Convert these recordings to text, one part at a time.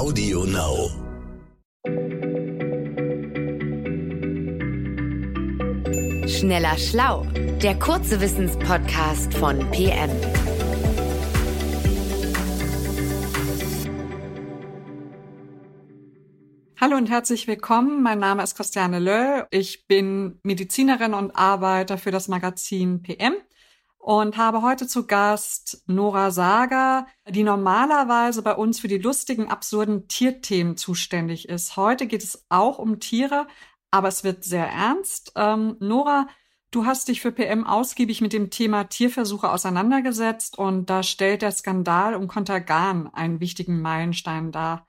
Audio Now. Schneller Schlau, der kurze Wissenspodcast von PM. Hallo und herzlich willkommen. Mein Name ist Christiane Löll. Ich bin Medizinerin und arbeite für das Magazin PM und habe heute zu Gast Nora Sager, die normalerweise bei uns für die lustigen, absurden Tierthemen zuständig ist. Heute geht es auch um Tiere, aber es wird sehr ernst. Ähm, Nora, du hast dich für PM ausgiebig mit dem Thema Tierversuche auseinandergesetzt und da stellt der Skandal um Contergan einen wichtigen Meilenstein dar.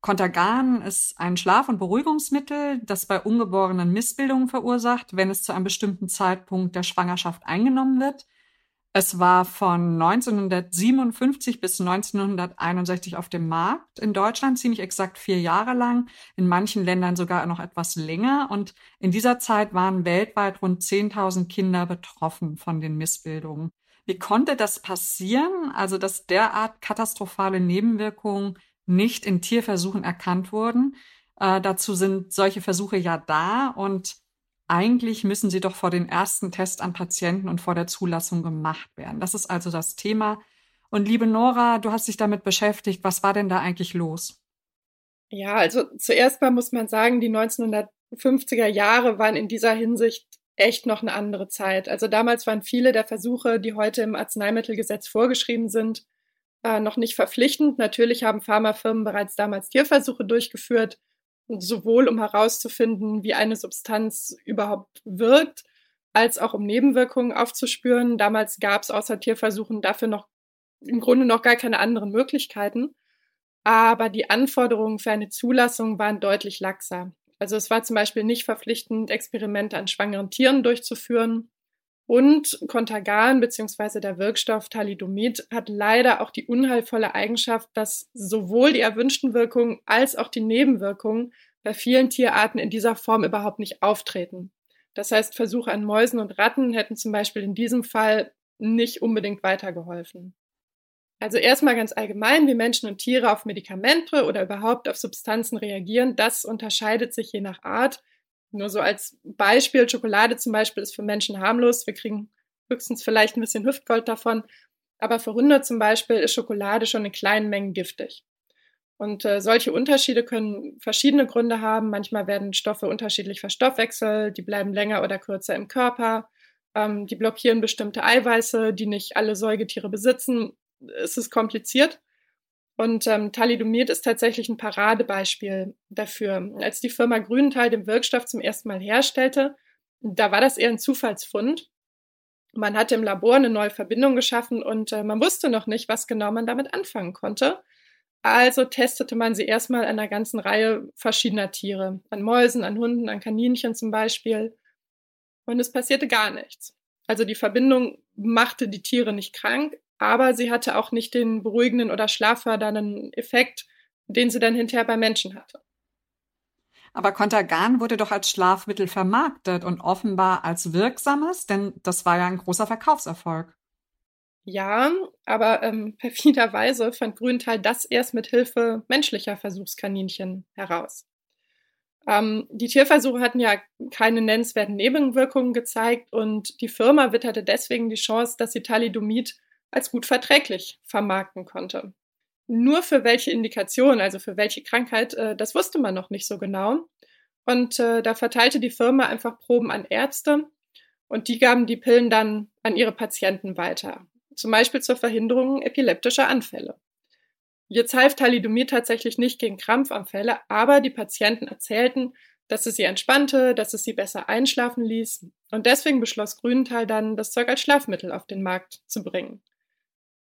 Contergan ist ein Schlaf- und Beruhigungsmittel, das bei Ungeborenen Missbildungen verursacht, wenn es zu einem bestimmten Zeitpunkt der Schwangerschaft eingenommen wird. Es war von 1957 bis 1961 auf dem Markt. In Deutschland ziemlich exakt vier Jahre lang, in manchen Ländern sogar noch etwas länger. Und in dieser Zeit waren weltweit rund 10.000 Kinder betroffen von den Missbildungen. Wie konnte das passieren? Also, dass derart katastrophale Nebenwirkungen nicht in Tierversuchen erkannt wurden. Äh, dazu sind solche Versuche ja da und eigentlich müssen sie doch vor den ersten Test an Patienten und vor der Zulassung gemacht werden. Das ist also das Thema. Und liebe Nora, du hast dich damit beschäftigt. Was war denn da eigentlich los? Ja, also zuerst mal muss man sagen, die 1950er Jahre waren in dieser Hinsicht echt noch eine andere Zeit. Also damals waren viele der Versuche, die heute im Arzneimittelgesetz vorgeschrieben sind, äh, noch nicht verpflichtend. Natürlich haben Pharmafirmen bereits damals Tierversuche durchgeführt, sowohl um herauszufinden, wie eine Substanz überhaupt wirkt, als auch um Nebenwirkungen aufzuspüren. Damals gab es außer Tierversuchen dafür noch im Grunde noch gar keine anderen Möglichkeiten. Aber die Anforderungen für eine Zulassung waren deutlich laxer. Also es war zum Beispiel nicht verpflichtend, Experimente an schwangeren Tieren durchzuführen. Und Contagan bzw. der Wirkstoff Thalidomid hat leider auch die unheilvolle Eigenschaft, dass sowohl die erwünschten Wirkungen als auch die Nebenwirkungen bei vielen Tierarten in dieser Form überhaupt nicht auftreten. Das heißt, Versuche an Mäusen und Ratten hätten zum Beispiel in diesem Fall nicht unbedingt weitergeholfen. Also erstmal ganz allgemein, wie Menschen und Tiere auf Medikamente oder überhaupt auf Substanzen reagieren, das unterscheidet sich je nach Art. Nur so als Beispiel, Schokolade zum Beispiel ist für Menschen harmlos. Wir kriegen höchstens vielleicht ein bisschen Hüftgold davon. Aber für Hunde zum Beispiel ist Schokolade schon in kleinen Mengen giftig. Und äh, solche Unterschiede können verschiedene Gründe haben. Manchmal werden Stoffe unterschiedlich verstoffwechselt, die bleiben länger oder kürzer im Körper, ähm, die blockieren bestimmte Eiweiße, die nicht alle Säugetiere besitzen. Es ist kompliziert. Und ähm, Thalidomid ist tatsächlich ein Paradebeispiel dafür. Als die Firma Grünenthal den Wirkstoff zum ersten Mal herstellte, da war das eher ein Zufallsfund. Man hatte im Labor eine neue Verbindung geschaffen und äh, man wusste noch nicht, was genau man damit anfangen konnte. Also testete man sie erstmal an einer ganzen Reihe verschiedener Tiere. An Mäusen, an Hunden, an Kaninchen zum Beispiel. Und es passierte gar nichts. Also die Verbindung machte die Tiere nicht krank, aber sie hatte auch nicht den beruhigenden oder schlaffördernden Effekt, den sie dann hinterher bei Menschen hatte. Aber Contergan wurde doch als Schlafmittel vermarktet und offenbar als wirksames, denn das war ja ein großer Verkaufserfolg. Ja, aber ähm, perfiderweise fand Grünthal das erst mit Hilfe menschlicher Versuchskaninchen heraus. Ähm, die Tierversuche hatten ja keine nennenswerten Nebenwirkungen gezeigt und die Firma witterte deswegen die Chance, dass sie Thalidomid als gut verträglich vermarkten konnte. Nur für welche Indikation, also für welche Krankheit, äh, das wusste man noch nicht so genau. Und äh, da verteilte die Firma einfach Proben an Ärzte und die gaben die Pillen dann an ihre Patienten weiter. Zum Beispiel zur Verhinderung epileptischer Anfälle. Jetzt half Thalidomid tatsächlich nicht gegen Krampfanfälle, aber die Patienten erzählten, dass es sie entspannte, dass es sie besser einschlafen ließ. Und deswegen beschloss Grünenthal dann, das Zeug als Schlafmittel auf den Markt zu bringen.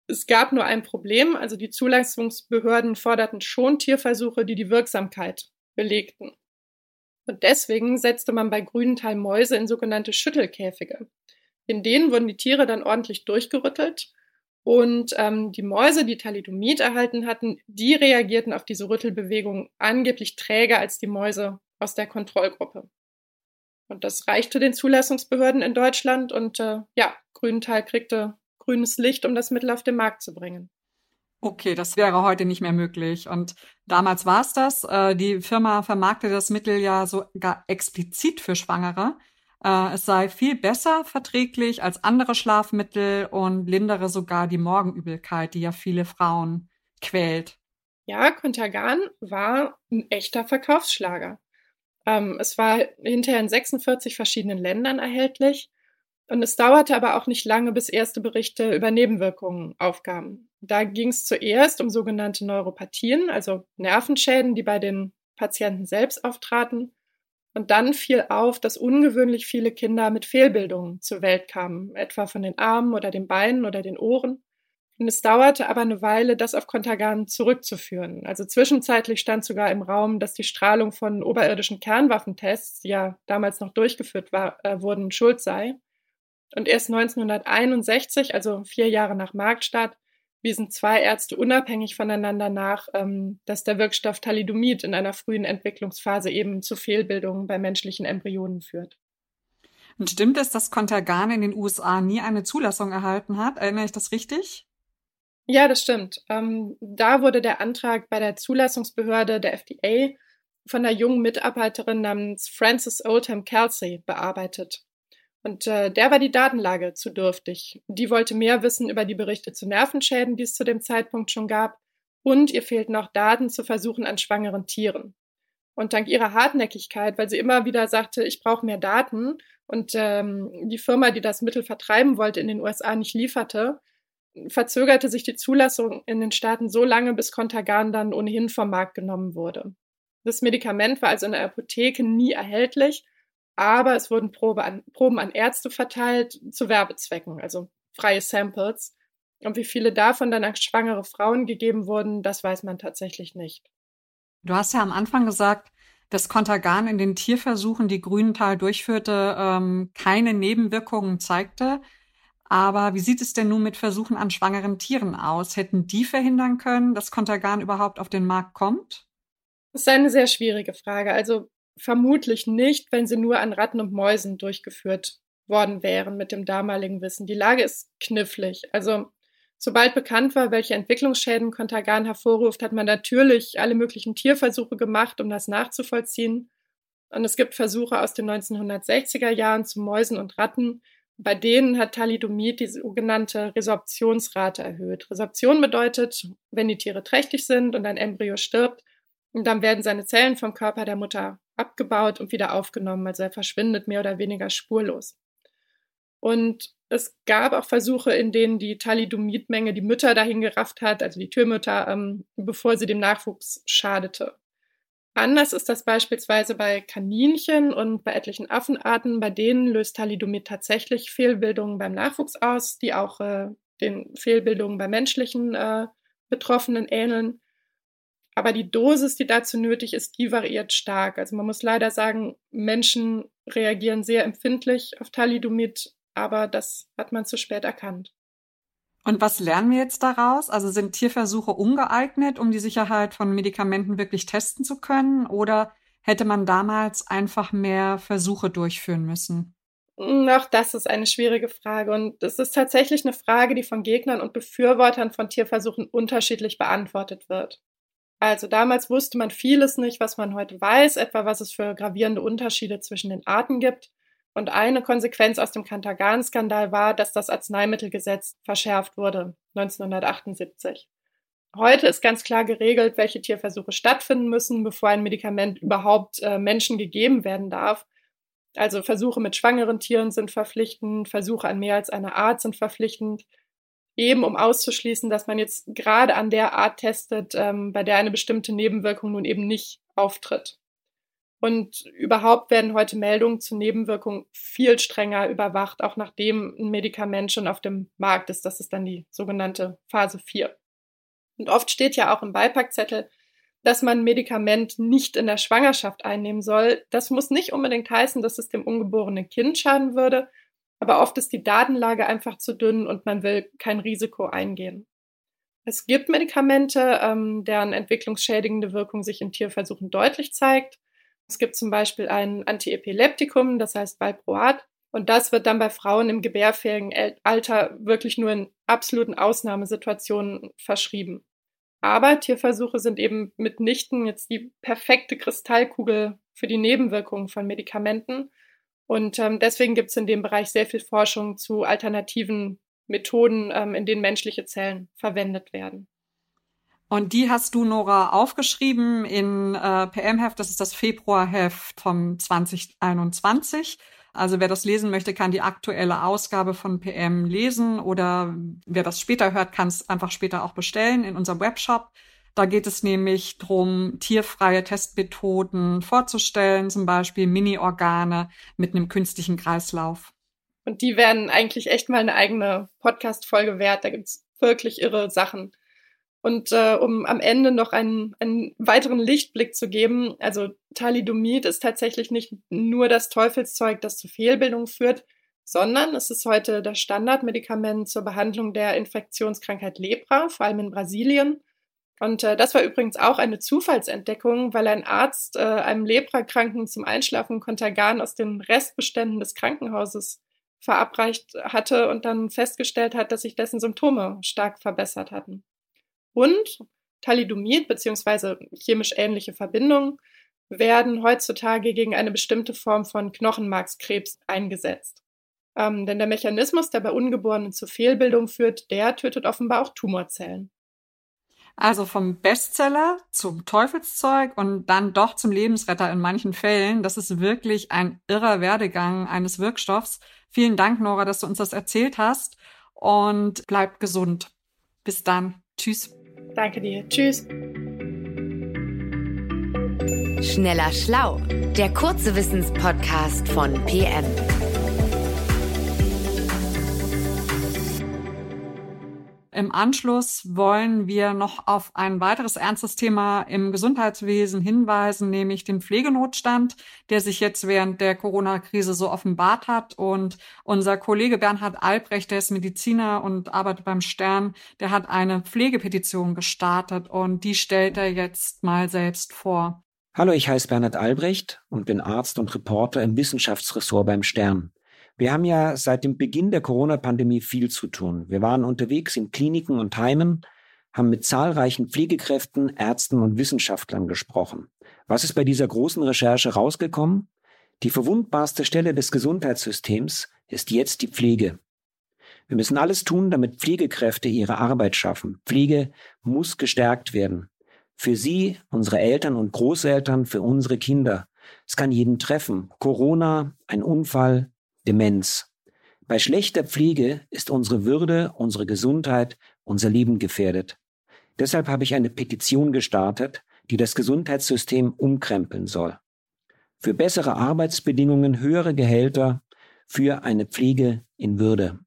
Es gab nur ein Problem, also die Zulassungsbehörden forderten schon Tierversuche, die die Wirksamkeit belegten. Und deswegen setzte man bei Grünenthal Mäuse in sogenannte Schüttelkäfige. In denen wurden die Tiere dann ordentlich durchgerüttelt und ähm, die Mäuse, die Thalidomid erhalten hatten, die reagierten auf diese Rüttelbewegung angeblich träger als die Mäuse aus der Kontrollgruppe. Und das reichte den Zulassungsbehörden in Deutschland und äh, ja, Grünenthal kriegte grünes Licht, um das Mittel auf den Markt zu bringen. Okay, das wäre heute nicht mehr möglich. Und damals war es das. Äh, die Firma vermarkte das Mittel ja sogar explizit für Schwangere. Äh, es sei viel besser verträglich als andere Schlafmittel und lindere sogar die Morgenübelkeit, die ja viele Frauen quält. Ja, Contergan war ein echter Verkaufsschlager. Ähm, es war hinterher in 46 verschiedenen Ländern erhältlich. Und es dauerte aber auch nicht lange, bis erste Berichte über Nebenwirkungen aufkamen. Da ging es zuerst um sogenannte Neuropathien, also Nervenschäden, die bei den Patienten selbst auftraten. Und dann fiel auf, dass ungewöhnlich viele Kinder mit Fehlbildungen zur Welt kamen, etwa von den Armen oder den Beinen oder den Ohren. Und es dauerte aber eine Weile, das auf Kontergan zurückzuführen. Also zwischenzeitlich stand sogar im Raum, dass die Strahlung von oberirdischen Kernwaffentests, die ja damals noch durchgeführt war, äh, wurden, schuld sei. Und erst 1961, also vier Jahre nach Marktstart, wiesen zwei Ärzte unabhängig voneinander nach, ähm, dass der Wirkstoff Thalidomid in einer frühen Entwicklungsphase eben zu Fehlbildungen bei menschlichen Embryonen führt. Und stimmt es, dass Contergan in den USA nie eine Zulassung erhalten hat? Erinnere ich das richtig? Ja, das stimmt. Ähm, da wurde der Antrag bei der Zulassungsbehörde der FDA von einer jungen Mitarbeiterin namens Frances Oldham Kelsey bearbeitet. Und äh, der war die Datenlage zu dürftig. Die wollte mehr wissen über die Berichte zu Nervenschäden, die es zu dem Zeitpunkt schon gab. Und ihr fehlten auch Daten zu Versuchen an schwangeren Tieren. Und dank ihrer Hartnäckigkeit, weil sie immer wieder sagte, ich brauche mehr Daten und ähm, die Firma, die das Mittel vertreiben wollte, in den USA nicht lieferte, verzögerte sich die Zulassung in den Staaten so lange, bis Contagan dann ohnehin vom Markt genommen wurde. Das Medikament war also in der Apotheke nie erhältlich, aber es wurden Probe an, Proben an Ärzte verteilt zu Werbezwecken, also freie Samples. Und wie viele davon dann an schwangere Frauen gegeben wurden, das weiß man tatsächlich nicht. Du hast ja am Anfang gesagt, dass Contagan in den Tierversuchen, die Grünenthal durchführte, ähm, keine Nebenwirkungen zeigte. Aber wie sieht es denn nun mit Versuchen an schwangeren Tieren aus? Hätten die verhindern können, dass Contergan überhaupt auf den Markt kommt? Das ist eine sehr schwierige Frage. Also vermutlich nicht, wenn sie nur an Ratten und Mäusen durchgeführt worden wären mit dem damaligen Wissen. Die Lage ist knifflig. Also sobald bekannt war, welche Entwicklungsschäden Contergan hervorruft, hat man natürlich alle möglichen Tierversuche gemacht, um das nachzuvollziehen. Und es gibt Versuche aus den 1960er Jahren zu Mäusen und Ratten, bei denen hat Thalidomid die sogenannte Resorptionsrate erhöht. Resorption bedeutet, wenn die Tiere trächtig sind und ein Embryo stirbt, dann werden seine Zellen vom Körper der Mutter abgebaut und wieder aufgenommen. Also er verschwindet mehr oder weniger spurlos. Und es gab auch Versuche, in denen die Thalidomidmenge die Mütter dahin gerafft hat, also die Türmütter, ähm, bevor sie dem Nachwuchs schadete. Anders ist das beispielsweise bei Kaninchen und bei etlichen Affenarten. Bei denen löst Thalidomid tatsächlich Fehlbildungen beim Nachwuchs aus, die auch äh, den Fehlbildungen bei menschlichen äh, Betroffenen ähneln. Aber die Dosis, die dazu nötig ist, die variiert stark. Also man muss leider sagen, Menschen reagieren sehr empfindlich auf Thalidomid, aber das hat man zu spät erkannt. Und was lernen wir jetzt daraus? Also sind Tierversuche ungeeignet, um die Sicherheit von Medikamenten wirklich testen zu können? Oder hätte man damals einfach mehr Versuche durchführen müssen? Auch das ist eine schwierige Frage. Und es ist tatsächlich eine Frage, die von Gegnern und Befürwortern von Tierversuchen unterschiedlich beantwortet wird. Also damals wusste man vieles nicht, was man heute weiß, etwa was es für gravierende Unterschiede zwischen den Arten gibt. Und eine Konsequenz aus dem Kantagan-Skandal war, dass das Arzneimittelgesetz verschärft wurde 1978. Heute ist ganz klar geregelt, welche Tierversuche stattfinden müssen, bevor ein Medikament überhaupt äh, Menschen gegeben werden darf. Also Versuche mit schwangeren Tieren sind verpflichtend, Versuche an mehr als einer Art sind verpflichtend, eben um auszuschließen, dass man jetzt gerade an der Art testet, ähm, bei der eine bestimmte Nebenwirkung nun eben nicht auftritt. Und überhaupt werden heute Meldungen zu Nebenwirkungen viel strenger überwacht, auch nachdem ein Medikament schon auf dem Markt ist. Das ist dann die sogenannte Phase 4. Und oft steht ja auch im Beipackzettel, dass man ein Medikament nicht in der Schwangerschaft einnehmen soll. Das muss nicht unbedingt heißen, dass es dem ungeborenen Kind schaden würde, aber oft ist die Datenlage einfach zu dünn und man will kein Risiko eingehen. Es gibt Medikamente, ähm, deren entwicklungsschädigende Wirkung sich in Tierversuchen deutlich zeigt. Es gibt zum Beispiel ein Antiepileptikum, das heißt Valproat. Und das wird dann bei Frauen im gebärfähigen Alter wirklich nur in absoluten Ausnahmesituationen verschrieben. Aber Tierversuche sind eben mitnichten jetzt die perfekte Kristallkugel für die Nebenwirkungen von Medikamenten. Und ähm, deswegen gibt es in dem Bereich sehr viel Forschung zu alternativen Methoden, ähm, in denen menschliche Zellen verwendet werden. Und die hast du, Nora, aufgeschrieben in äh, PM-Heft. Das ist das Februarheft vom 2021. Also wer das lesen möchte, kann die aktuelle Ausgabe von PM lesen oder wer das später hört, kann es einfach später auch bestellen in unserem Webshop. Da geht es nämlich darum, tierfreie Testmethoden vorzustellen, zum Beispiel Mini-Organe mit einem künstlichen Kreislauf. Und die werden eigentlich echt mal eine eigene Podcast-Folge wert. Da gibt's wirklich irre Sachen. Und äh, um am Ende noch einen, einen weiteren Lichtblick zu geben, also Thalidomid ist tatsächlich nicht nur das Teufelszeug, das zu Fehlbildungen führt, sondern es ist heute das Standardmedikament zur Behandlung der Infektionskrankheit Lepra, vor allem in Brasilien. Und äh, das war übrigens auch eine Zufallsentdeckung, weil ein Arzt äh, einem Leprakranken zum Einschlafen Kontergan aus den Restbeständen des Krankenhauses verabreicht hatte und dann festgestellt hat, dass sich dessen Symptome stark verbessert hatten. Und Thalidomid bzw. chemisch ähnliche Verbindungen werden heutzutage gegen eine bestimmte Form von Knochenmarkskrebs eingesetzt. Ähm, denn der Mechanismus, der bei Ungeborenen zu Fehlbildung führt, der tötet offenbar auch Tumorzellen. Also vom Bestseller zum Teufelszeug und dann doch zum Lebensretter in manchen Fällen. Das ist wirklich ein irrer Werdegang eines Wirkstoffs. Vielen Dank, Nora, dass du uns das erzählt hast und bleibt gesund. Bis dann. Tschüss. Danke dir. Tschüss. Schneller Schlau, der kurze Wissenspodcast von PM. Im Anschluss wollen wir noch auf ein weiteres ernstes Thema im Gesundheitswesen hinweisen, nämlich den Pflegenotstand, der sich jetzt während der Corona-Krise so offenbart hat. Und unser Kollege Bernhard Albrecht, der ist Mediziner und arbeitet beim Stern, der hat eine Pflegepetition gestartet und die stellt er jetzt mal selbst vor. Hallo, ich heiße Bernhard Albrecht und bin Arzt und Reporter im Wissenschaftsressort beim Stern. Wir haben ja seit dem Beginn der Corona-Pandemie viel zu tun. Wir waren unterwegs in Kliniken und Heimen, haben mit zahlreichen Pflegekräften, Ärzten und Wissenschaftlern gesprochen. Was ist bei dieser großen Recherche rausgekommen? Die verwundbarste Stelle des Gesundheitssystems ist jetzt die Pflege. Wir müssen alles tun, damit Pflegekräfte ihre Arbeit schaffen. Pflege muss gestärkt werden. Für Sie, unsere Eltern und Großeltern, für unsere Kinder. Es kann jeden treffen. Corona, ein Unfall, Demenz. Bei schlechter Pflege ist unsere Würde, unsere Gesundheit, unser Leben gefährdet. Deshalb habe ich eine Petition gestartet, die das Gesundheitssystem umkrempeln soll. Für bessere Arbeitsbedingungen, höhere Gehälter, für eine Pflege in Würde.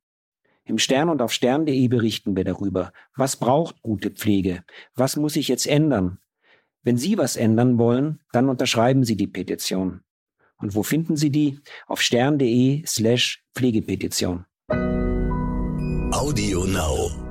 Im Stern und auf stern.de berichten wir darüber. Was braucht gute Pflege? Was muss sich jetzt ändern? Wenn Sie was ändern wollen, dann unterschreiben Sie die Petition. Und wo finden Sie die? Auf stern.de slash Pflegepetition. Audio Now.